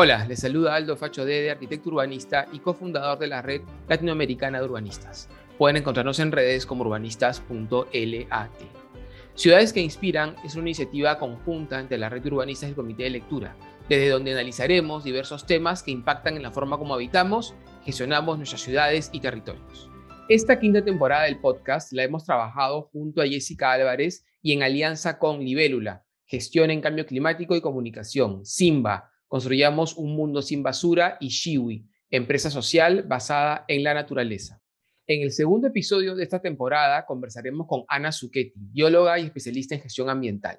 Hola, les saluda Aldo Facho Dede, arquitecto urbanista y cofundador de la red latinoamericana de urbanistas. Pueden encontrarnos en redes como urbanistas.lat. Ciudades que Inspiran es una iniciativa conjunta entre la red de urbanistas y el Comité de Lectura, desde donde analizaremos diversos temas que impactan en la forma como habitamos, gestionamos nuestras ciudades y territorios. Esta quinta temporada del podcast la hemos trabajado junto a Jessica Álvarez y en alianza con Libélula, Gestión en Cambio Climático y Comunicación, Simba, Construyamos un mundo sin basura y Shiwi, empresa social basada en la naturaleza. En el segundo episodio de esta temporada conversaremos con Ana Zucchetti, bióloga y especialista en gestión ambiental.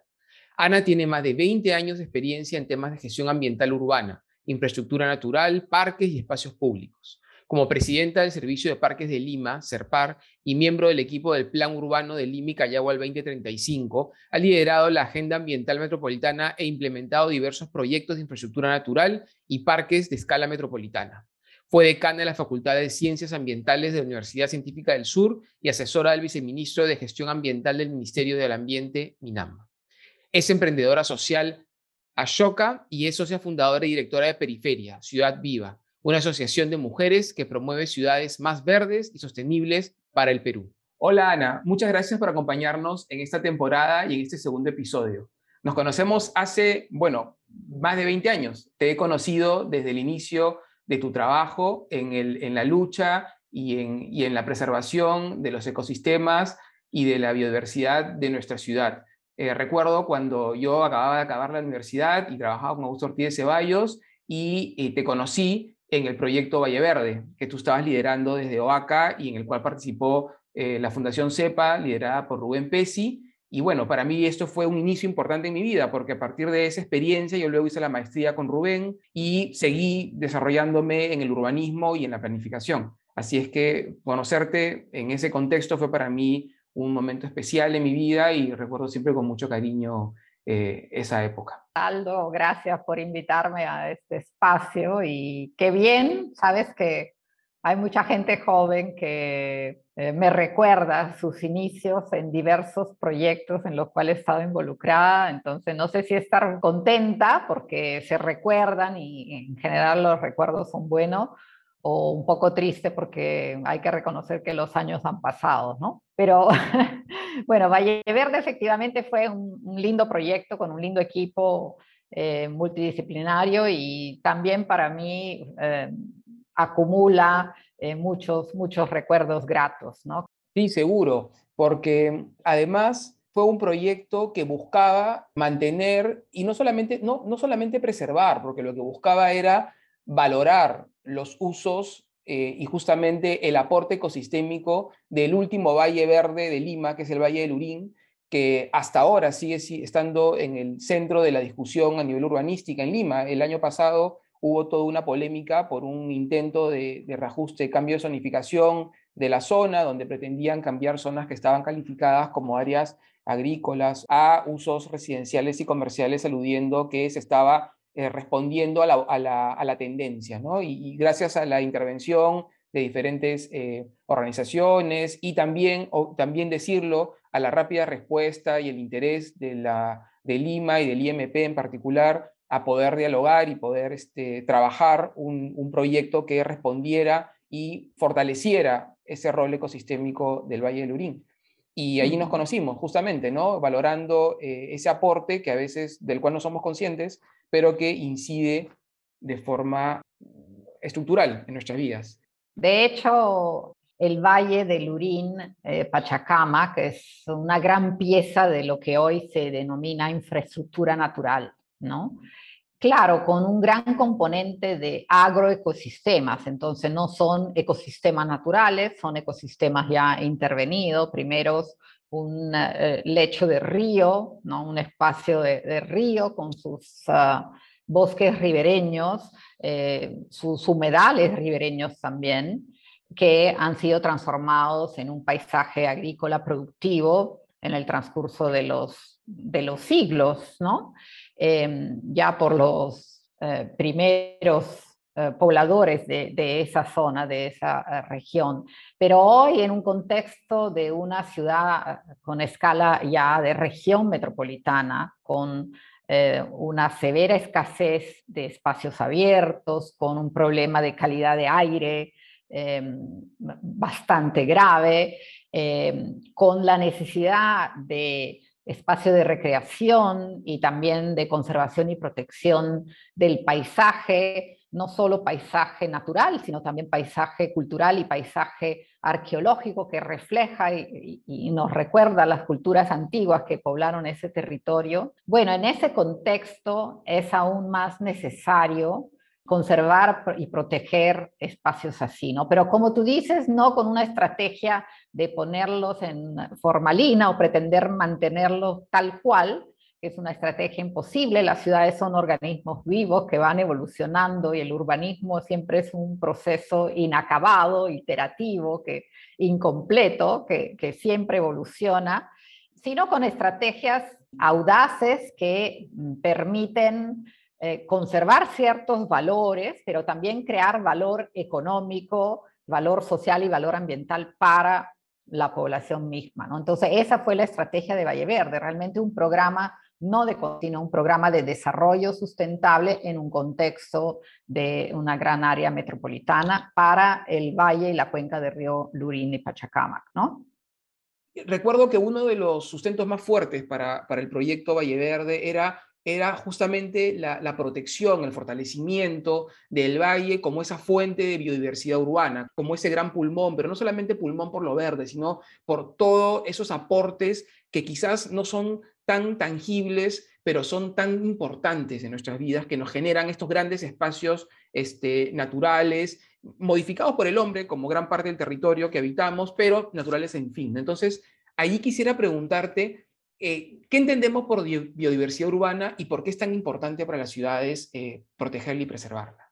Ana tiene más de 20 años de experiencia en temas de gestión ambiental urbana, infraestructura natural, parques y espacios públicos. Como presidenta del Servicio de Parques de Lima, CERPAR, y miembro del equipo del Plan Urbano de Lima y Callao al 2035, ha liderado la Agenda Ambiental Metropolitana e implementado diversos proyectos de infraestructura natural y parques de escala metropolitana. Fue decana de la Facultad de Ciencias Ambientales de la Universidad Científica del Sur y asesora del viceministro de Gestión Ambiental del Ministerio del Ambiente, MINAM. Es emprendedora social Ashoka y es socia fundadora y directora de Periferia, Ciudad Viva, una asociación de mujeres que promueve ciudades más verdes y sostenibles para el Perú. Hola Ana, muchas gracias por acompañarnos en esta temporada y en este segundo episodio. Nos conocemos hace, bueno, más de 20 años. Te he conocido desde el inicio de tu trabajo en, el, en la lucha y en, y en, la preservación de los ecosistemas y de la biodiversidad de nuestra ciudad. Eh, recuerdo cuando yo acababa de acabar la universidad y trabajaba con Augusto Ortiz de Ceballos y, y te conocí en el proyecto Valle Verde, que tú estabas liderando desde OACA y en el cual participó eh, la Fundación CEPA, liderada por Rubén Pesi. Y bueno, para mí esto fue un inicio importante en mi vida, porque a partir de esa experiencia yo luego hice la maestría con Rubén y seguí desarrollándome en el urbanismo y en la planificación. Así es que conocerte en ese contexto fue para mí un momento especial en mi vida y recuerdo siempre con mucho cariño eh, esa época. Aldo, gracias por invitarme a este espacio y qué bien, sabes que hay mucha gente joven que eh, me recuerda sus inicios en diversos proyectos en los cuales he estado involucrada, entonces no sé si estar contenta porque se recuerdan y en general los recuerdos son buenos, o un poco triste porque hay que reconocer que los años han pasado, ¿no? Pero bueno, Valle Verde efectivamente fue un, lindo proyecto con un lindo equipo eh, multidisciplinario y también para mí eh, acumula eh, muchos, muchos recuerdos gratos, ¿no? Sí, seguro, porque además fue un proyecto que buscaba mantener y no solamente, no, no solamente preservar, porque lo que buscaba era valorar los usos eh, y justamente el aporte ecosistémico del último valle verde de Lima, que es el Valle del Urín, que hasta ahora sigue estando en el centro de la discusión a nivel urbanística en Lima. El año pasado hubo toda una polémica por un intento de, de reajuste, cambio de zonificación de la zona, donde pretendían cambiar zonas que estaban calificadas como áreas agrícolas a usos residenciales y comerciales, aludiendo que se estaba eh, respondiendo a la, tendencia, ¿no? Y, gracias a la intervención de diferentes eh, organizaciones y también, también decirlo, a la rápida respuesta y el interés de, la, de Lima y del IMP en particular a poder dialogar y poder este, trabajar un, un proyecto que respondiera y fortaleciera ese rol ecosistémico del Valle del Urín. Y ahí nos conocimos, justamente, ¿no? Valorando eh, ese aporte que a veces, del cual no somos conscientes, pero que incide de forma estructural en nuestras vidas. De hecho, el Valle del Lurín, eh, Pachacama, que es una gran pieza de lo que hoy se denomina infraestructura natural, ¿no? Claro, con un gran componente de agroecosistemas, entonces no son ecosistemas naturales, son ecosistemas ya intervenidos, primeros un eh, lecho de río, ¿no? un espacio de, río con sus ah, bosques ribereños, eh, sus humedales ribereños también, que han sido transformados en un paisaje agrícola productivo en el transcurso de los, de los siglos, ¿no? Em, ya por los eh, primeros pobladores de, esa zona, de esa eh, región. Pero hoy en un contexto de una ciudad con escala ya de región metropolitana, con eh, una severa escasez de espacios abiertos, con un problema de calidad de aire em, bastante grave, em, con la necesidad de espacio de recreación y también de conservación y protección del paisaje, no solo paisaje natural, sino también paisaje cultural y paisaje arqueológico que refleja y, nos recuerda las culturas antiguas que poblaron ese territorio. Bueno, en ese contexto es aún más necesario conservar y proteger espacios así, ¿no? Pero como tú dices, no con una estrategia de ponerlos en formalina o pretender mantenerlos tal cual, es una estrategia imposible. Las ciudades son organismos vivos que van evolucionando y el urbanismo siempre es un proceso inacabado, iterativo, que, incompleto, que, que siempre evoluciona, sino con estrategias audaces que permiten eh, conservar ciertos valores, pero también crear valor económico, valor social y valor ambiental para la población misma. ¿no? Entonces, esa fue la estrategia de Valle Verde, realmente un programa no de sino un programa de desarrollo sustentable en un contexto de una gran área metropolitana para el valle y la cuenca del río Lurín y Pachacamac, ¿no? Recuerdo que uno de los sustentos más fuertes para, para el proyecto Valle Verde era era justamente la, la, protección, el fortalecimiento del valle como esa fuente de biodiversidad urbana, como ese gran pulmón, pero no solamente pulmón por lo verde, sino por todos esos aportes que quizás no son tan tangibles, pero son tan importantes en nuestras vidas que nos generan estos grandes espacios este, naturales, modificados por el hombre como gran parte del territorio que habitamos, pero naturales en fin. Entonces, ahí quisiera preguntarte, eh, ¿qué entendemos por biodiversidad urbana y por qué es tan importante para las ciudades eh, protegerla y preservarla?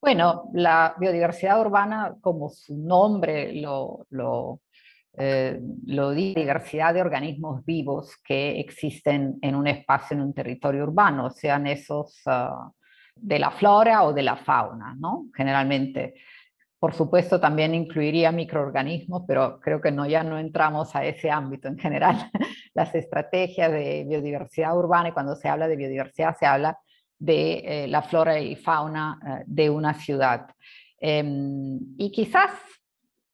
Bueno, la biodiversidad urbana, como su nombre lo, lo eh, lo diversidad de organismos vivos que existen en un espacio, en un territorio urbano, sean esos ah, de la flora o de la fauna, ¿no? Generalmente. Por supuesto, también incluiría microorganismos, pero creo que no, ya no entramos a ese ámbito. En general, las estrategias de biodiversidad urbana, y cuando se habla de biodiversidad, se habla de eh, la flora y fauna eh, de una ciudad. Em, y quizás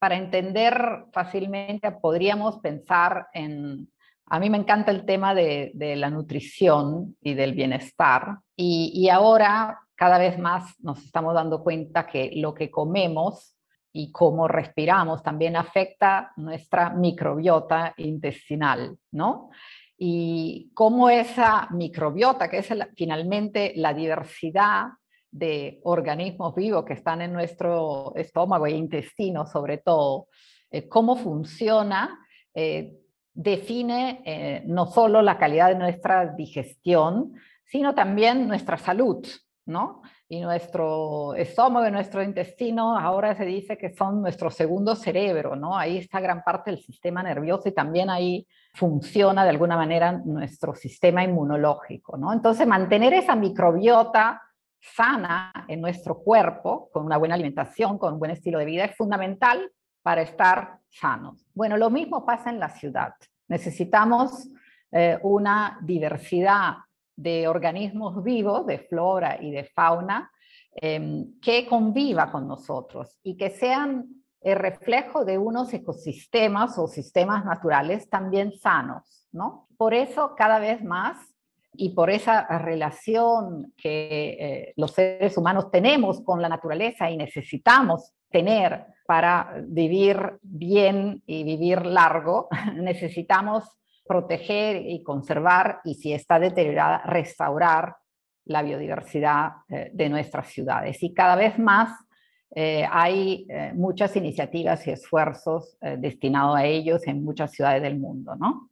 para entender fácilmente podríamos pensar en, a mí me encanta el tema de, la nutrición y del bienestar y, ahora cada vez más nos estamos dando cuenta que lo que comemos y cómo respiramos también afecta nuestra microbiota intestinal, ¿no? Y cómo esa microbiota, que es finalmente la diversidad de organismos vivos que están en nuestro estómago e intestino, sobre todo, eh, cómo funciona, eh, define eh, no solo la calidad de nuestra digestión, sino también nuestra salud, ¿no? Y nuestro estómago y nuestro intestino ahora se dice que son nuestro segundo cerebro, ¿no? Ahí está gran parte del sistema nervioso y también ahí funciona de alguna manera nuestro sistema inmunológico, ¿no? Entonces, mantener esa microbiota sana en nuestro cuerpo, con una buena alimentación, con un buen estilo de vida, es fundamental para estar sanos. Bueno, lo mismo pasa en la ciudad. Necesitamos eh, una diversidad de organismos vivos, de flora y de fauna, em, que conviva con nosotros y que sean el reflejo de unos ecosistemas o sistemas naturales también sanos, ¿no? Por eso cada vez más y por esa relación que eh, los seres humanos tenemos con la naturaleza y necesitamos tener para vivir bien y vivir largo, necesitamos proteger y conservar y si está deteriorada, restaurar la biodiversidad eh, de nuestras ciudades. Y cada vez más eh, hay muchas iniciativas y esfuerzos destinados a ellos en muchas ciudades del mundo, ¿no?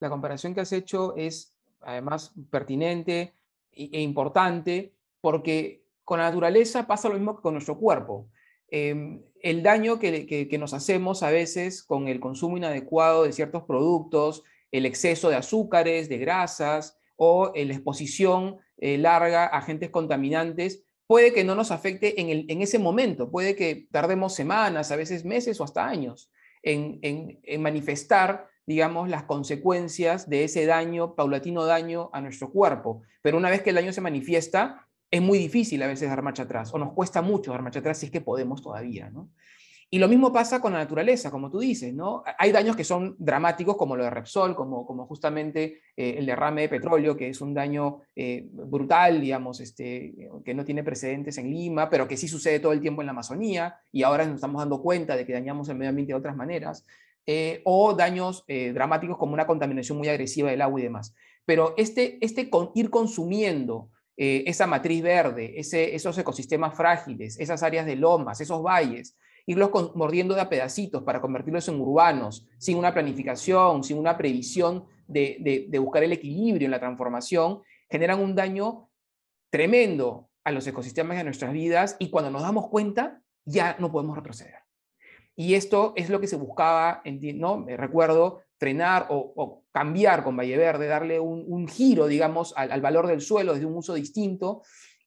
La comparación que has hecho es además pertinente e importante, porque con la naturaleza pasa lo mismo que con nuestro cuerpo. Em, el daño que, nos hacemos a veces con el consumo inadecuado de ciertos productos, el exceso de azúcares, de grasas o la exposición eh, larga a agentes contaminantes, puede que no nos afecte en, en, ese momento, puede que tardemos semanas, a veces meses o hasta años en, en manifestar digamos, las consecuencias de ese daño, paulatino daño a nuestro cuerpo. Pero una vez que el daño se manifiesta, es muy difícil a veces dar marcha atrás, o nos cuesta mucho dar marcha atrás si es que podemos todavía, ¿no? Y lo mismo pasa con la naturaleza, como tú dices, ¿no? Hay daños que son dramáticos, como lo de Repsol, como, como justamente eh, el derrame de petróleo, que es un daño eh, brutal, digamos, este, que no tiene precedentes en Lima, pero que sí sucede todo el tiempo en la Amazonía, y ahora nos estamos dando cuenta de que dañamos el medio ambiente de otras maneras, eh, o daños dramáticos como una contaminación muy agresiva del agua y demás. Pero este, este ir consumiendo esa matriz verde, esos ecosistemas frágiles, esas áreas de lomas, esos valles, irlos mordiendo de a pedacitos para convertirlos en urbanos, sin una planificación, sin una previsión de, buscar el equilibrio en la transformación, generan un daño tremendo a los ecosistemas de nuestras vidas y cuando nos damos cuenta ya no podemos retroceder. Y esto es lo que se buscaba, ¿no? Me recuerdo frenar o, cambiar con Valle Verde, darle un, giro, digamos, al, valor del suelo desde un uso distinto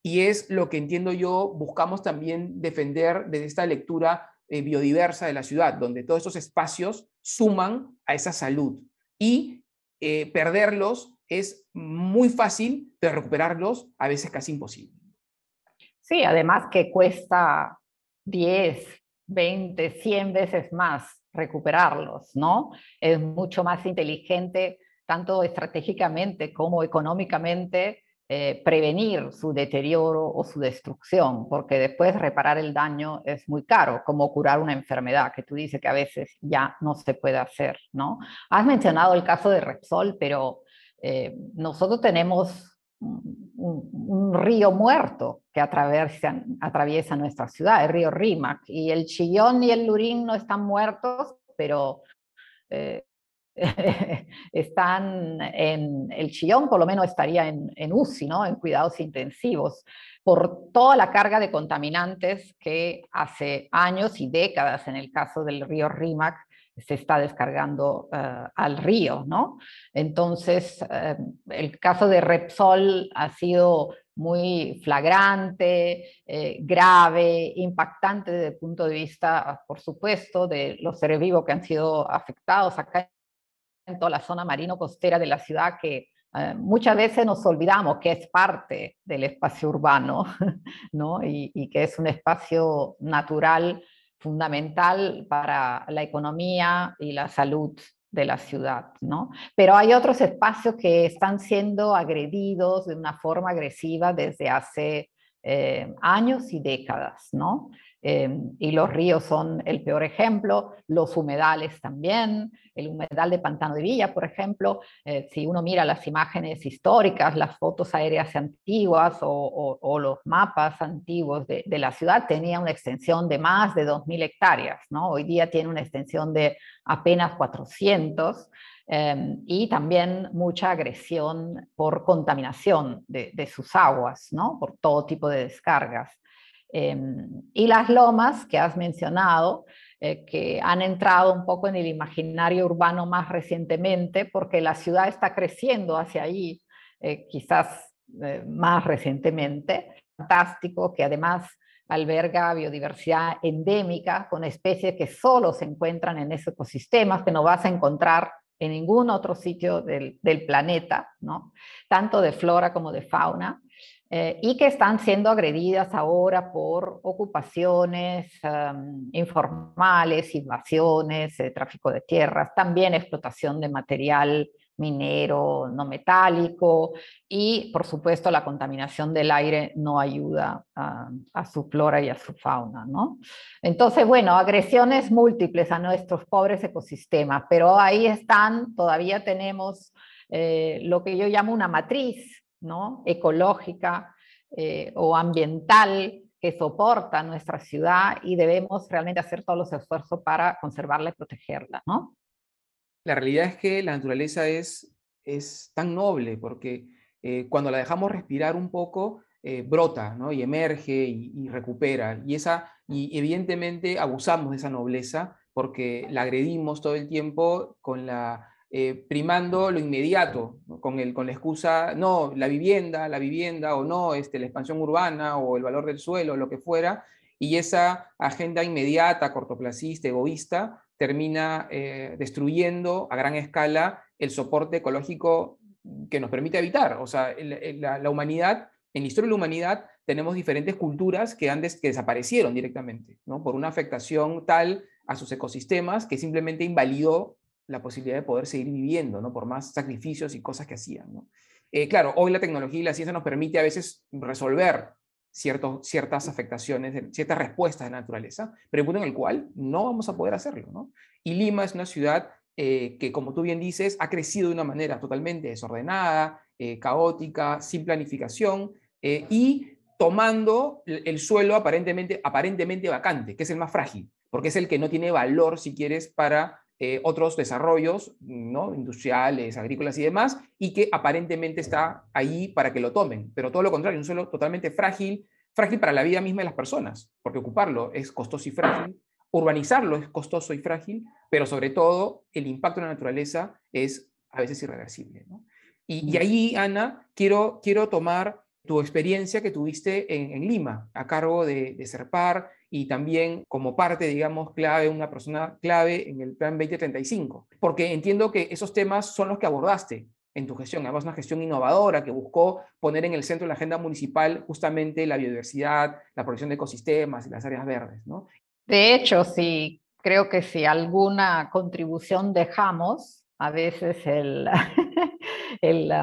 y es lo que entiendo yo, buscamos también defender desde esta lectura eh, biodiversa de la ciudad, donde todos esos espacios suman a esa salud. Y eh, perderlos es muy fácil, pero recuperarlos a veces casi imposible. Sí, además que cuesta 10, 20, 100 veces más recuperarlos, ¿no? Es mucho más inteligente, tanto estratégicamente como económicamente, eh, prevenir su deterioro o su destrucción, porque después reparar el daño es muy caro, como curar una enfermedad, que tú dices que a veces ya no se puede hacer, ¿no? Has mencionado el caso de Repsol, pero eh, nosotros tenemos un, río muerto que atraviesa, nuestra ciudad, el río Rímac, y el Chillón y el Lurín no están muertos, pero eh, están en el chillón, por lo menos estaría en, en, UCI, ¿no? en cuidados intensivos, por toda la carga de contaminantes que hace años y décadas, en el caso del río Rímac, se está descargando eh, al río, ¿no? Entonces, eh, el caso de Repsol ha sido muy flagrante, eh, grave, impactante desde el punto de vista, por supuesto, de los seres vivos que han sido afectados. Acá en toda la zona marino-costera de la ciudad que muchas veces nos olvidamos que es parte del espacio urbano ¿no? y, que es un espacio natural fundamental para la economía y la salud de la ciudad, ¿no? Pero hay otros espacios que están siendo agredidos de una forma agresiva desde hace eh, años y décadas, ¿no? Em, y los ríos son el peor ejemplo, los humedales también, el humedal de Pantano de Villa, por ejemplo, eh, si uno mira las imágenes históricas, las fotos aéreas antiguas o, los mapas antiguos de, la ciudad, tenía una extensión de más de 2.000 hectáreas, ¿no? hoy día tiene una extensión de apenas 400. Em, y también mucha agresión por contaminación de, de, sus aguas, ¿no? por todo tipo de descargas. Em, y las lomas que has mencionado, eh, que han entrado un poco en el imaginario urbano más recientemente, porque la ciudad está creciendo hacia allí, eh, quizás eh, más recientemente. Fantástico, que además alberga biodiversidad endémica con especies que solo se encuentran en esos ecosistemas, que no vas a encontrar en ningún otro sitio del, del planeta, ¿no? tanto de flora como de fauna. Eh, y que están siendo agredidas ahora por ocupaciones informales, invasiones, eh, tráfico de tierras, también explotación de material minero no metálico y, por supuesto, la contaminación del aire no ayuda a, su flora y a su fauna. ¿no? Entonces, bueno, agresiones múltiples a nuestros pobres ecosistemas, pero ahí están, todavía tenemos eh, lo que yo llamo una matriz ¿no? ecológica eh, o ambiental que soporta nuestra ciudad y debemos realmente hacer todos los esfuerzos para conservarla y protegerla. La realidad es que la naturaleza es, es tan noble porque eh, cuando la dejamos respirar un poco, eh, brota y emerge y, y, recupera. Y, esa, y evidentemente abusamos de esa nobleza porque la agredimos todo el tiempo con la eh, primando lo inmediato, con, el, con la excusa, no, la vivienda, la vivienda, o no, este, la expansión urbana, o el valor del suelo, lo que fuera, y esa agenda inmediata, cortoplacista, egoísta, termina eh, destruyendo a gran escala el soporte ecológico que nos permite habitar. O sea, la, humanidad, en la historia de la humanidad, tenemos diferentes culturas que, han que desaparecieron directamente, ¿no? Por una afectación tal a sus ecosistemas que simplemente invalidó la posibilidad de poder seguir viviendo, ¿no? Por más sacrificios y cosas que hacían, ¿no? Eh, claro, hoy la tecnología y la ciencia nos permite a veces resolver ciertos, ciertas afectaciones, ciertas respuestas de la naturaleza, pero en el cual no vamos a poder hacerlo, ¿no? Y Lima es una ciudad eh, que, como tú bien dices, ha crecido de una manera totalmente desordenada, eh, caótica, sin planificación y tomando el suelo aparentemente, aparentemente vacante, que es el más frágil, porque es el que no tiene valor, si quieres, para eh, otros desarrollos ¿no? industriales, agrícolas y demás, y que aparentemente está ahí para que lo tomen. Pero todo lo contrario, un suelo totalmente frágil, frágil para la vida misma de las personas, porque ocuparlo es costoso y frágil, urbanizarlo es costoso y frágil, pero sobre todo el impacto en la naturaleza es a veces irreversible. Y, ahí, Ana, quiero, quiero tomar tu experiencia que tuviste en, Lima, a cargo de, de Serpar y también como parte, digamos, clave, una persona clave en el Plan 2035, porque entiendo que esos temas son los que abordaste en tu gestión, además una gestión innovadora que buscó poner en el centro de la agenda municipal justamente la biodiversidad, la protección de ecosistemas y las áreas verdes, ¿no? De hecho, sí, creo que si alguna contribución dejamos, a veces el, el,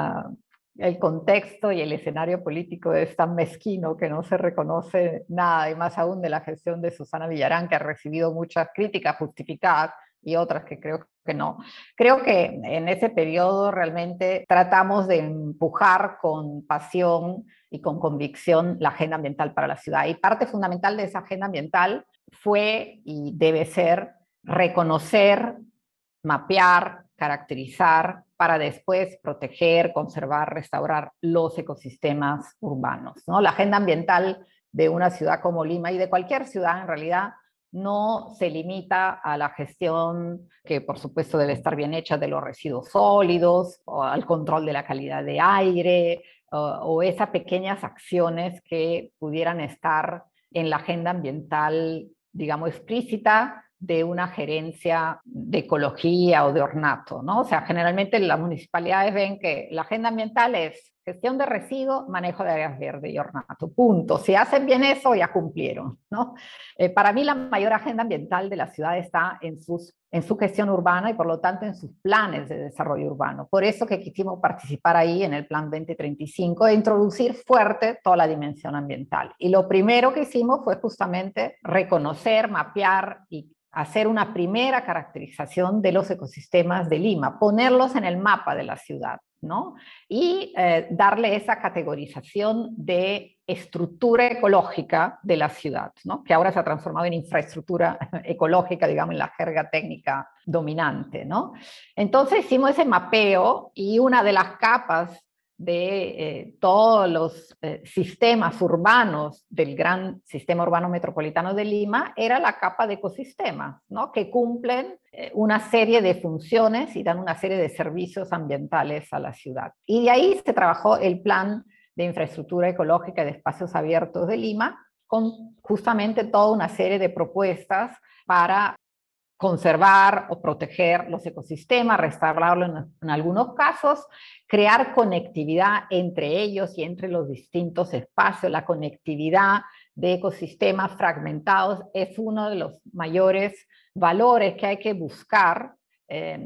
el contexto y el escenario político es tan mezquino que no se reconoce nada, y más aún de la gestión de Susana Villarán, que ha recibido muchas críticas justificadas y otras que creo que no. Creo que en ese periodo realmente tratamos de empujar con pasión y con convicción la agenda ambiental para la ciudad. Y parte fundamental de esa agenda ambiental fue y debe ser reconocer, mapear, caracterizar para después proteger, conservar, restaurar los ecosistemas urbanos. ¿no? La agenda ambiental de una ciudad como Lima y de cualquier ciudad en realidad no se limita a la gestión que por supuesto debe estar bien hecha de los residuos sólidos al control de la calidad de aire o, o esas pequeñas acciones que pudieran estar en la agenda ambiental, digamos, explícita de una gerencia de ecología o de ornato, ¿no? O sea, generalmente las municipalidades ven que la agenda ambiental es gestión de residuos, manejo de áreas verdes y ornato, punto. Si hacen bien eso, ya cumplieron, ¿no? Eh, para mí la mayor agenda ambiental de la ciudad está en, sus, en su gestión urbana y por lo tanto en sus planes de desarrollo urbano. Por eso que quisimos participar ahí en el Plan 2035 e introducir fuerte toda la dimensión ambiental. Y lo primero que hicimos fue justamente reconocer, mapear y hacer una primera caracterización de los ecosistemas de Lima, ponerlos en el mapa de la ciudad, ¿no? Y eh, darle esa categorización de estructura ecológica de la ciudad, ¿no? Que ahora se ha transformado en infraestructura ecológica, digamos, en la jerga técnica dominante, ¿no? Entonces hicimos ese mapeo y una de las capas de eh, todos los eh, sistemas urbanos del gran sistema urbano metropolitano de Lima era la capa de ecosistemas, ¿no? que cumplen eh, una serie de funciones y dan una serie de servicios ambientales a la ciudad. Y de ahí se trabajó el plan de infraestructura ecológica de espacios abiertos de Lima, con justamente toda una serie de propuestas para conservar o proteger los ecosistemas, restaurarlos en, algunos casos, crear conectividad entre ellos y entre los distintos espacios. La conectividad de ecosistemas fragmentados es uno de los mayores valores que hay que buscar eh,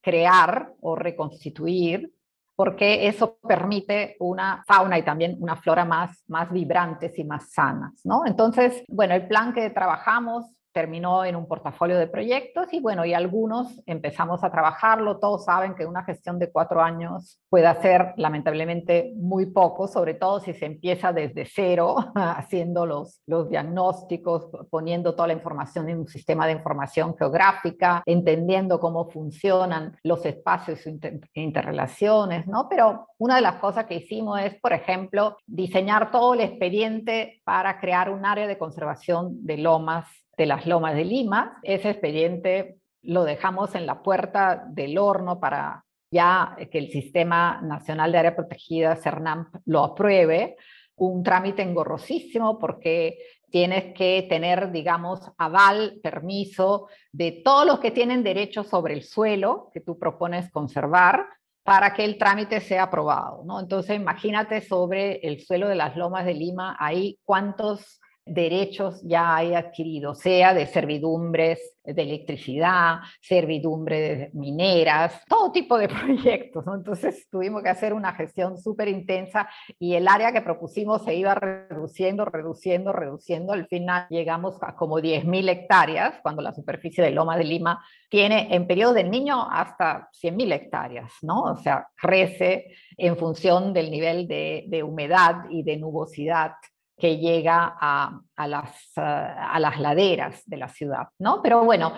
crear o reconstituir porque eso permite una fauna y también una flora más, más vibrantes y más sanas, ¿no? Entonces, bueno, el plan que trabajamos terminó en un portafolio de proyectos y bueno, y algunos empezamos a trabajarlo. Todos saben que una gestión de cuatro años puede hacer lamentablemente muy poco, sobre todo si se empieza desde cero, haciendo los, los diagnósticos, poniendo toda la información en un sistema de información geográfica, entendiendo cómo funcionan los espacios e interrelaciones, ¿no? Pero una de las cosas que hicimos es, por ejemplo, diseñar todo el expediente para crear un área de conservación de lomas de las Lomas de Lima. Ese expediente lo dejamos en la puerta del horno para ya que el Sistema Nacional de Área Protegida, CERNAMP, lo apruebe. un trámite engorrosísimo porque tienes que tener, digamos, aval, permiso de todos los que tienen derecho sobre el suelo que tú propones conservar para que el trámite sea aprobado. ¿no? Entonces, imagínate sobre el suelo de las lomas de Lima, ahí cuántos derechos ya hay adquirido, sea de servidumbres de electricidad, servidumbres mineras, todo tipo de proyectos. Entonces tuvimos que hacer una gestión súper intensa y el área que propusimos se iba reduciendo, reduciendo, reduciendo. Al final llegamos a como 10.000 hectáreas, cuando la superficie de Loma de Lima tiene en periodo del niño hasta 100.000 hectáreas, ¿no? O sea, crece en función del nivel de, de humedad y de nubosidad que llega a, a, las, a las laderas de la ciudad, ¿no? Pero bueno,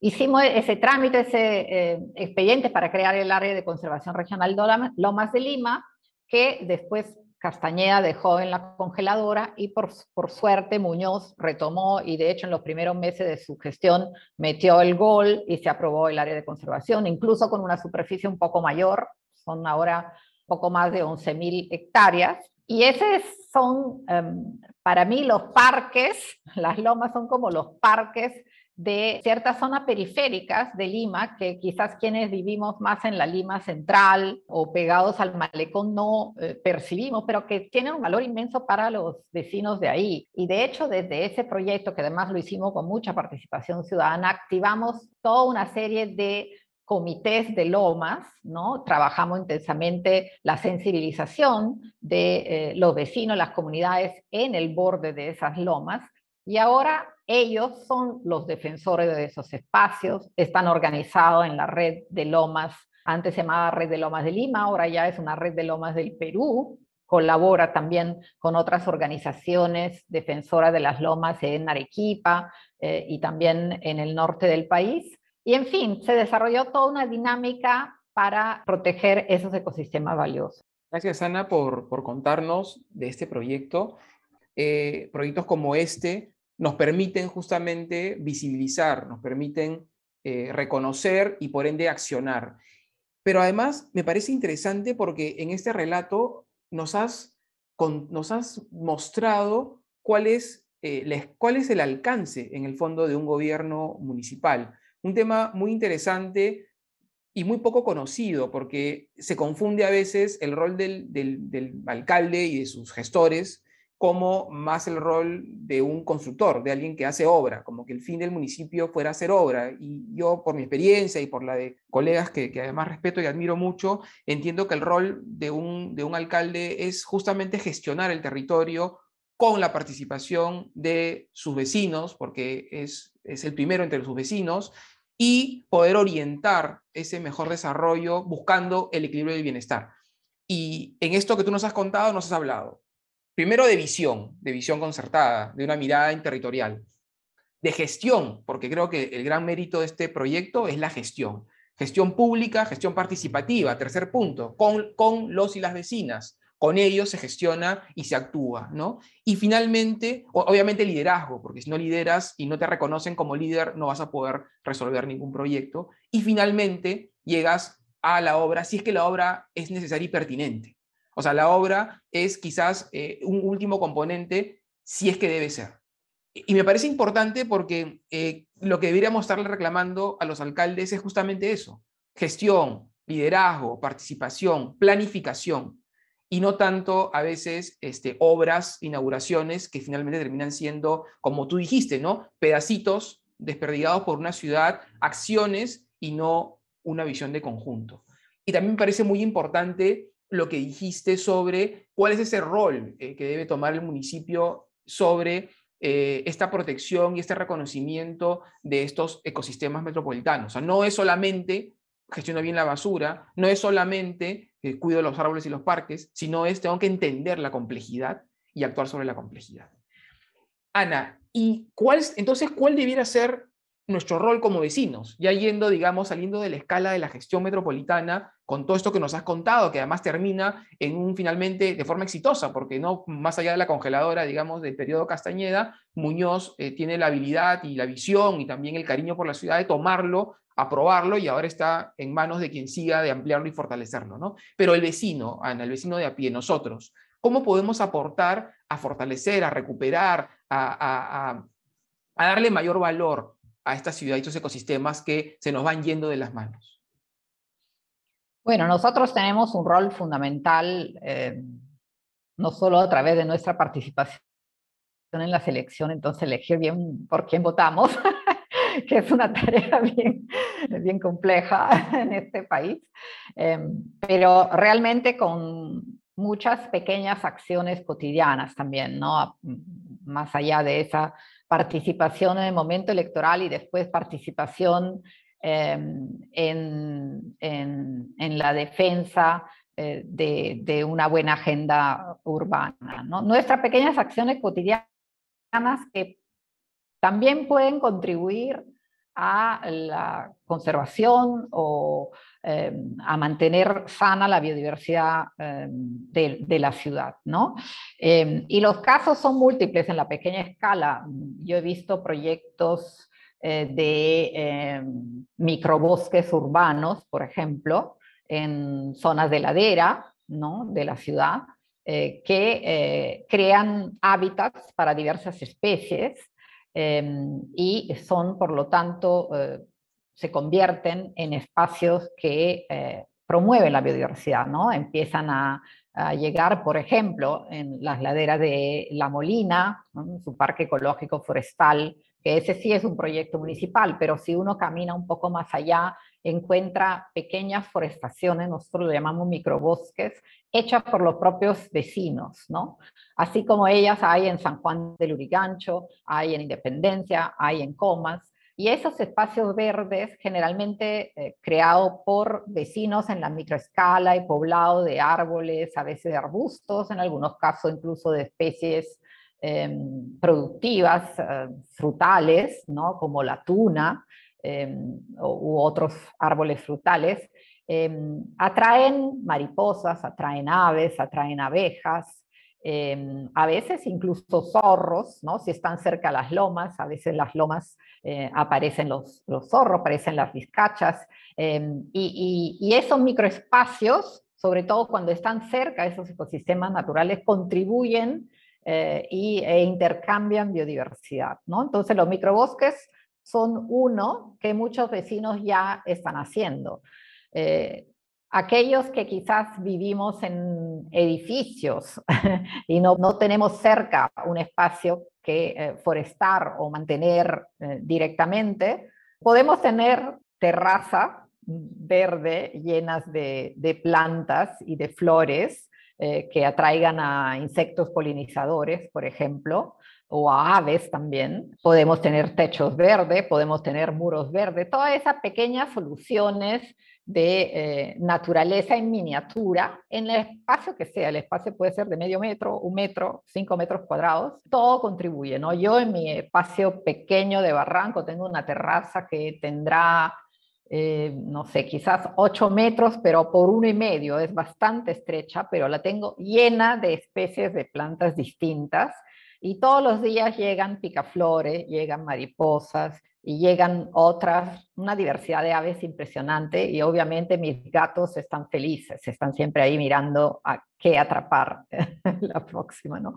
hicimos ese trámite, ese eh, expediente para crear el área de conservación regional Lomas de Lima, que después Castañeda dejó en la congeladora y por, por, suerte Muñoz retomó y de hecho en los primeros meses de su gestión metió el gol y se aprobó el área de conservación, incluso con una superficie un poco mayor, son ahora poco más de 11.000 hectáreas, y esos son, em, para mí, los parques, las lomas son como los parques de ciertas zonas periféricas de Lima, que quizás quienes vivimos más en la Lima central o pegados al malecón no eh, percibimos, pero que tienen un valor inmenso para los vecinos de ahí. Y de hecho, desde ese proyecto, que además lo hicimos con mucha participación ciudadana, activamos toda una serie de comités de lomas, ¿no? Trabajamos intensamente la sensibilización de eh, los vecinos, las comunidades en el borde de esas lomas y ahora ellos son los defensores de esos espacios, están organizados en la red de lomas, antes se llamaba Red de Lomas de Lima, ahora ya es una red de lomas del Perú, colabora también con otras organizaciones defensoras de las lomas en Arequipa eh, y también en el norte del país. Y en fin, se desarrolló toda una dinámica para proteger esos ecosistemas valiosos. Gracias, Ana, por, contarnos de este proyecto. Eh, proyectos como este nos permiten justamente visibilizar, nos permiten eh, reconocer y por ende accionar. Pero además me parece interesante porque en este relato nos has, mostrado cuál es, eh, cuál es el alcance en el fondo de un gobierno municipal un tema muy interesante y muy poco conocido, porque se confunde a veces el rol del, alcalde y de sus gestores como más el rol de un constructor, de alguien que hace obra, como que el fin del municipio fuera hacer obra. Y yo, por mi experiencia y por la de colegas que, además respeto y admiro mucho, entiendo que el rol de un, de un alcalde es justamente gestionar el territorio con la participación de sus vecinos, porque es, es el primero entre sus vecinos, y poder orientar ese mejor desarrollo buscando el equilibrio del bienestar. Y en esto que tú nos has contado, nos has hablado, primero de visión, de visión concertada, de una mirada interterritorial, de gestión, porque creo que el gran mérito de este proyecto es la gestión. Gestión pública, gestión participativa, tercer punto, con, con los y las vecinas, con ellos se gestiona y se actúa, ¿no? Y finalmente, obviamente liderazgo, porque si no lideras y no te reconocen como líder, no vas a poder resolver ningún proyecto. Y finalmente, llegas a la obra, si es que la obra es necesaria y pertinente. O sea, la obra es quizás eh, un último componente si es que debe ser. Y me parece importante porque eh, lo que deberíamos estarle reclamando a los alcaldes es justamente eso, gestión, liderazgo, participación, planificación y no tanto a veces este, obras, inauguraciones que finalmente terminan siendo, como tú dijiste, ¿no? pedacitos desperdigados por una ciudad, acciones y no una visión de conjunto. Y también me parece muy importante lo que dijiste sobre cuál es ese rol eh, que debe tomar el municipio sobre eh, esta protección y este reconocimiento de estos ecosistemas metropolitanos. O sea, no es solamente gestionar bien la basura, no es solamente que cuido los árboles y los parques, sino es tengo que entender la complejidad y actuar sobre la complejidad. Ana, ¿y cuál, entonces cuál debiera ser nuestro rol como vecinos? Ya yendo, digamos, saliendo de la escala de la gestión metropolitana con todo esto que nos has contado, que además termina en un finalmente de forma exitosa, porque no más allá de la congeladora, digamos, del periodo Castañeda, Muñoz eh, tiene la habilidad y la visión y también el cariño por la ciudad de tomarlo, aprobarlo y ahora está en manos de quien siga de ampliarlo y fortalecerlo, ¿no? Pero el vecino, Ana, el vecino de a pie, nosotros, ¿cómo podemos aportar a fortalecer, a recuperar, a, a darle mayor valor a esta ciudad y estos ecosistemas que se nos van yendo de las manos? Bueno, nosotros tenemos un rol fundamental, eh, no solo a través de nuestra participación en la selección, entonces elegir bien por quién votamos, que es una tarea bien, bien compleja en este país, eh, pero realmente con muchas pequeñas acciones cotidianas también, ¿no? Más allá de esa participación en el momento electoral y después participación Em, en, en, la defensa eh, de, de, una buena agenda urbana. Nuestras pequeñas acciones cotidianas que también pueden contribuir a la conservación o em, a mantener sana la biodiversidad em, de, la ciudad. ¿no? y los casos son múltiples en la pequeña escala. Yo he visto proyectos eh, de eh, microbosques urbanos, por ejemplo, en zonas de ladera ¿no? de la ciudad, eh, que crean hábitats para diversas especies y son, por lo tanto, se convierten en espacios que promueven la biodiversidad, ¿no? Empiezan a, llegar, por ejemplo, en las laderas de La Molina, su parque ecológico forestal que ese sí es un proyecto municipal, pero si uno camina un poco más allá, encuentra pequeñas forestaciones, nosotros lo llamamos microbosques, hechas por los propios vecinos, ¿no? Así como ellas hay en San Juan del Urigancho, hay en Independencia, hay en Comas, y esos espacios verdes generalmente eh, creados por vecinos en la microescala y poblado de árboles, a veces de arbustos, en algunos casos incluso de especies Em, productivas, eh, frutales, ¿no? como la tuna em, u otros árboles frutales, em, atraen mariposas, atraen aves, atraen abejas, a veces incluso zorros, ¿no? si están cerca las lomas, a veces las lomas eh, aparecen los, los, zorros, aparecen las vizcachas, y, y esos microespacios, sobre todo cuando están cerca esos ecosistemas naturales, contribuyen eh, y, e intercambian biodiversidad. ¿no? Entonces los microbosques son uno que muchos vecinos ya están haciendo. Eh, aquellos que quizás vivimos en edificios y no, no, tenemos cerca un espacio que eh, forestar o mantener directamente, podemos tener terraza verde llenas de, de plantas y de flores eh, que atraigan a insectos polinizadores, por ejemplo, o a aves también. Podemos tener techos verdes, podemos tener muros verdes, todas esas pequeñas soluciones de eh, naturaleza en miniatura en el espacio que sea. El espacio puede ser de medio metro, un metro, cinco metros cuadrados. Todo contribuye, ¿no? Yo en mi espacio pequeño de Barranco tengo una terraza que tendrá eh, no sé, quizás 8 metros, pero por uno y medio, es bastante estrecha, pero la tengo llena de especies de plantas distintas y todos los días llegan picaflores, llegan mariposas y llegan otras, una diversidad de aves impresionante y obviamente mis gatos están felices, están siempre ahí mirando a qué atrapar la próxima, ¿no?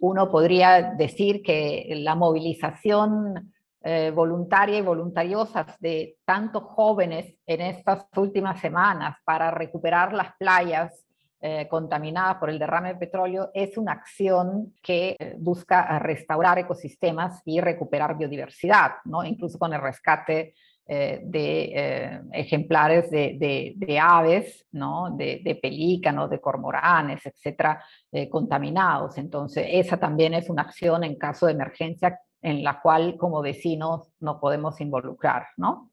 Uno podría decir que la movilización eh, voluntaria y voluntariosas de tantos jóvenes en estas últimas semanas para recuperar las playas eh, contaminadas por el derrame de petróleo es una acción que eh, busca restaurar ecosistemas y recuperar biodiversidad, ¿no? incluso con el rescate de ejemplares de, aves, ¿no? de, de, pelícanos, de cormoranes, etcétera, contaminados. Entonces, esa también es una acción en caso de emergencia en la cual como vecinos nos podemos involucrar, ¿no?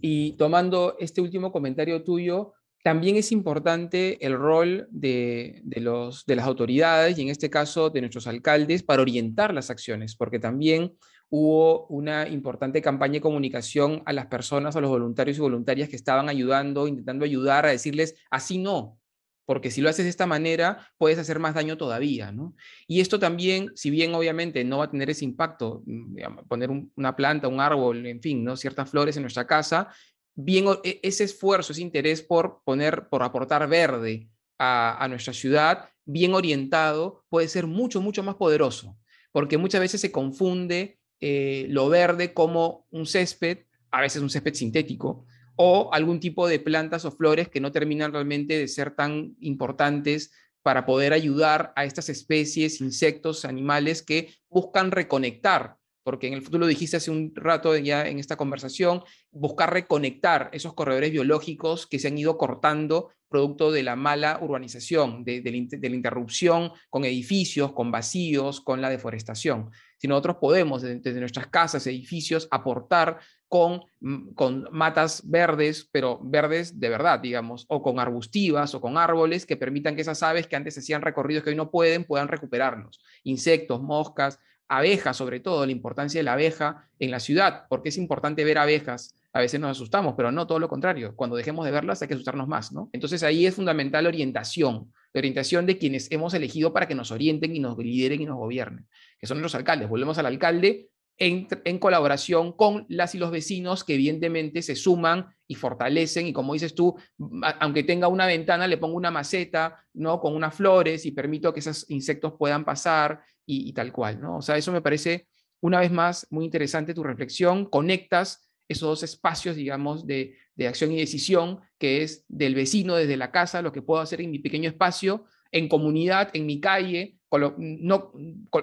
Y tomando este último comentario tuyo, también es importante el rol de, los, de las autoridades y en este caso de nuestros alcaldes para orientar las acciones, porque también hubo una importante campaña de comunicación a las personas, a los voluntarios y voluntarias que estaban ayudando, intentando ayudar a decirles, así no, porque si lo haces de esta manera, puedes hacer más daño todavía, ¿no? Y esto también, si bien obviamente no va a tener ese impacto, mm, poner una planta, un árbol, en fin. Ciertas flores en nuestra casa, bien e, ese esfuerzo, ese interés por poner, por aportar verde a, nuestra ciudad, bien orientado, puede ser mucho, mucho más poderoso, porque muchas veces se confunde eh, lo verde como un césped, a veces un césped sintético, o algún tipo de plantas o flores que no terminan realmente de ser tan importantes para poder ayudar a estas especies, insectos, animales que buscan reconectar porque en el futuro lo dijiste hace un rato ya en esta conversación, buscar reconectar esos corredores biológicos que se han ido cortando producto de la mala urbanización, de, la interrupción con edificios, con vacíos, con la deforestación. Si nosotros podemos desde, nuestras casas, edificios, aportar con, mm, con matas verdes, pero verdes de verdad, digamos, o con arbustivas o con árboles que permitan que esas aves que antes hacían recorridos que hoy no pueden, puedan recuperarlos. Insectos, moscas, abejas, sobre todo, la importancia de la abeja en la ciudad, porque es importante ver abejas. A veces nos asustamos, pero no todo lo contrario. Cuando dejemos de verlas hay que asustarnos más, ¿no? Entonces ahí es fundamental orientación, la orientación de quienes hemos elegido para que nos orienten y nos lideren y nos gobiernen, que son los alcaldes. Volvemos al alcalde en, colaboración con las y los vecinos que evidentemente se suman y fortalecen y como dices tú, aunque tenga una ventana, le pongo una maceta, ¿no? Con unas flores y permito que esos insectos puedan pasar y, tal cual, ¿no? O sea, eso me parece una vez más muy interesante tu reflexión, conectas esos dos espacios, digamos, de, de acción y decisión, que es del vecino desde la casa, lo que puedo hacer en mi pequeño espacio, en comunidad, en mi calle, no,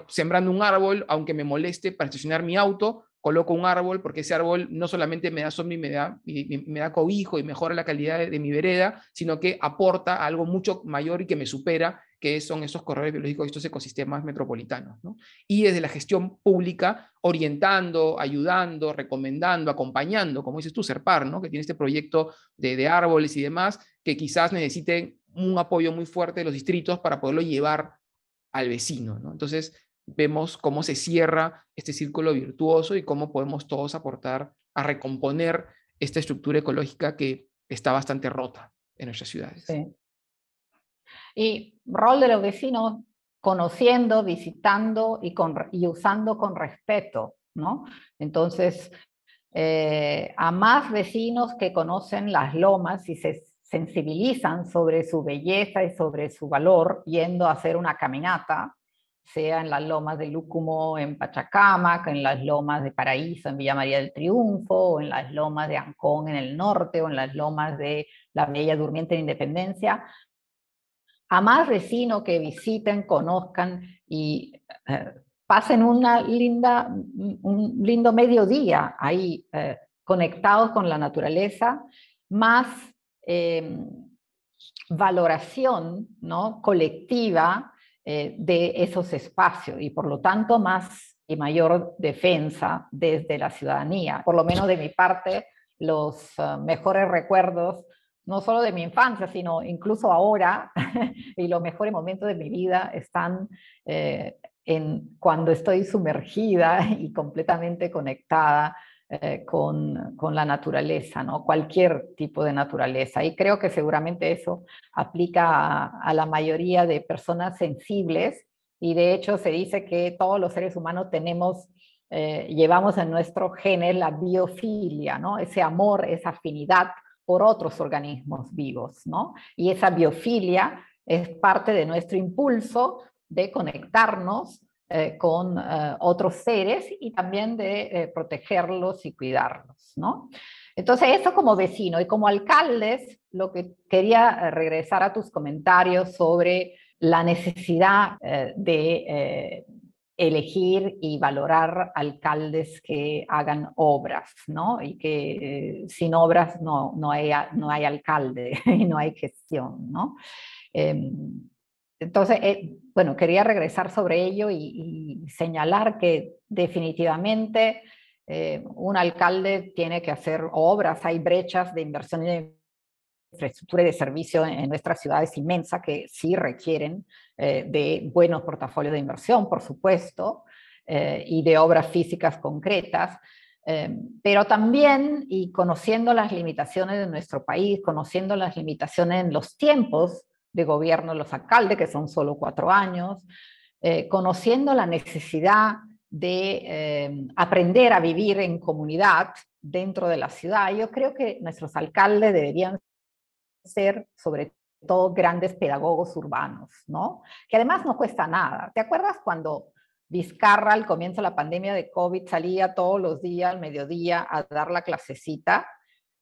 sembrando un árbol, aunque me moleste para estacionar mi auto, coloco un árbol porque ese árbol no solamente me da sombra y me da, me da cobijo y mejora la calidad de, mi vereda, sino que aporta algo mucho mayor y que me supera, que son esos corredores biológicos y estos ecosistemas metropolitanos. Y desde la gestión pública, orientando, ayudando, recomendando, acompañando, como dices tú, Serpar, ¿no? que tiene este proyecto de, de árboles y demás, que quizás necesiten un apoyo muy fuerte de los distritos para poderlo llevar al vecino. ¿no? Entonces, vemos cómo se cierra este círculo virtuoso y cómo podemos todos aportar a recomponer esta estructura ecológica que está bastante rota en nuestras ciudades. Y rol de los vecinos conociendo, visitando y, con, y usando con respeto, ¿no? Entonces, eh, a más vecinos que conocen las lomas y se sensibilizan sobre su belleza y sobre su valor yendo a hacer una caminata, sea en las lomas de Lúcumo en Pachacamac, en las lomas de Paraíso en Villa María del Triunfo, o en las lomas de Ancón en el norte, o en las lomas de la Bella Durmiente de Independencia, a más vecinos que visiten, conozcan y eh, pasen una linda, un lindo mediodía ahí eh, conectados con la naturaleza, más Em, valoración ¿no? colectiva eh, de esos espacios y por lo tanto más y mayor defensa desde la ciudadanía. Por lo menos de mi parte, los eh, mejores recuerdos, no solo de mi infancia, sino incluso ahora, y los mejores momentos de mi vida están eh, en cuando estoy sumergida y completamente conectada eh, con, con, la naturaleza, ¿no? cualquier tipo de naturaleza. Y creo que seguramente eso aplica a, la mayoría de personas sensibles y de hecho se dice que todos los seres humanos tenemos, eh, llevamos en nuestro genes la biofilia, ¿no? ese amor, esa afinidad por otros organismos vivos. ¿no? Y esa biofilia es parte de nuestro impulso de conectarnos eh, con eh, otros seres y también de eh, protegerlos y cuidarlos, ¿no? Entonces, eso como vecino y como alcaldes, lo que quería regresar a tus comentarios sobre la necesidad de elegir y valorar alcaldes que hagan obras, ¿no? Y que sin obras no, no, hay, no hay alcalde y no hay gestión, ¿no? Em, entonces, eh, bueno, quería regresar sobre ello y, señalar que definitivamente eh, un alcalde tiene que hacer obras, hay brechas de inversión en infraestructura y de servicio en, nuestras ciudades inmensas que sí requieren eh, de buenos portafolios de inversión, por supuesto, y de obras físicas concretas. Pero también, y conociendo las limitaciones de nuestro país, conociendo las limitaciones en los tiempos de gobierno de los alcaldes, que son solo cuatro años, eh, conociendo la necesidad de aprender a vivir en comunidad dentro de la ciudad, yo creo que nuestros alcaldes deberían ser sobre todo grandes pedagogos urbanos, ¿no? Que además no cuesta nada. ¿Te acuerdas cuando Vizcarra al comienzo de la pandemia de COVID salía todos los días al mediodía a dar la clasecita?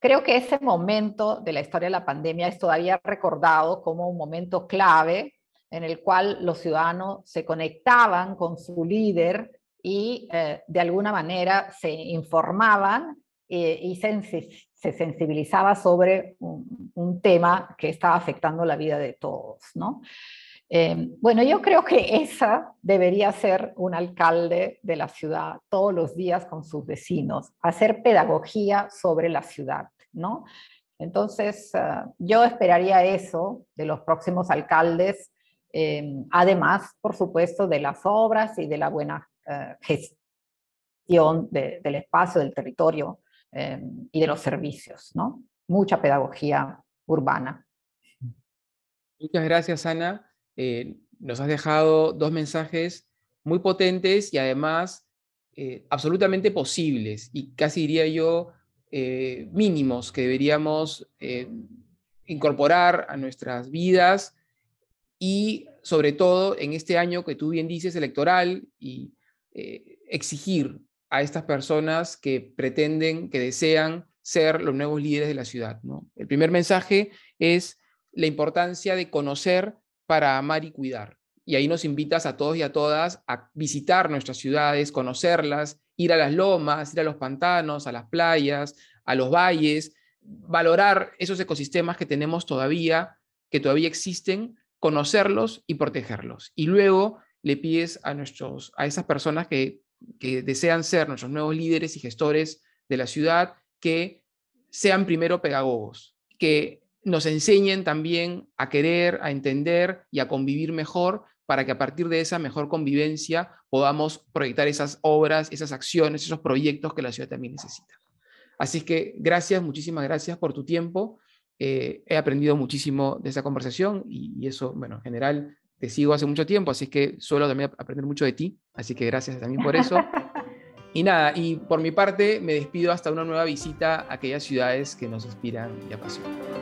Creo que ese momento de la historia de la pandemia es todavía recordado como un momento clave en el cual los ciudadanos se conectaban con su líder y eh, de alguna manera se informaban eh, y se, sensibilizaba sobre un, tema que estaba afectando la vida de todos, ¿no? Eh, bueno, yo creo que esa debería ser un alcalde de la ciudad todos los días con sus vecinos, hacer pedagogía sobre la ciudad, ¿no? Entonces, ah, yo esperaría eso de los próximos alcaldes, eh, además, por supuesto, de las obras y de la buena gestión del espacio, del territorio y de los servicios, ¿no? Mucha pedagogía urbana. Muchas gracias, Ana. Eh, nos has dejado dos mensajes muy potentes y además eh, absolutamente posibles y casi diría yo eh, mínimos que deberíamos incorporar a nuestras vidas y sobre todo en este año que tú bien dices electoral y exigir a estas personas que pretenden, que desean ser los nuevos líderes de la ciudad. El primer mensaje es la importancia de conocer para amar y cuidar. Y ahí nos invitas a todos y a todas a visitar nuestras ciudades, conocerlas, ir a las lomas, ir a los pantanos, a las playas, a los valles, valorar esos ecosistemas que tenemos todavía, que todavía existen, conocerlos y protegerlos. Y luego le pides a, nuestros, a esas personas que que desean ser nuestros nuevos líderes y gestores de la ciudad, que sean primero pedagogos, que nos enseñen también a querer, a entender y a convivir mejor para que a partir de esa mejor convivencia podamos proyectar esas obras, esas acciones, esos proyectos que la ciudad también necesita. Así que gracias, muchísimas gracias por tu tiempo. Eh, he aprendido muchísimo de esa conversación y, y, eso, bueno, en general te sigo hace mucho tiempo, así que suelo también aprender mucho de ti, así que gracias también por eso. Y nada, y por mi parte me despido hasta una nueva visita a aquellas ciudades que nos inspiran y apasionan.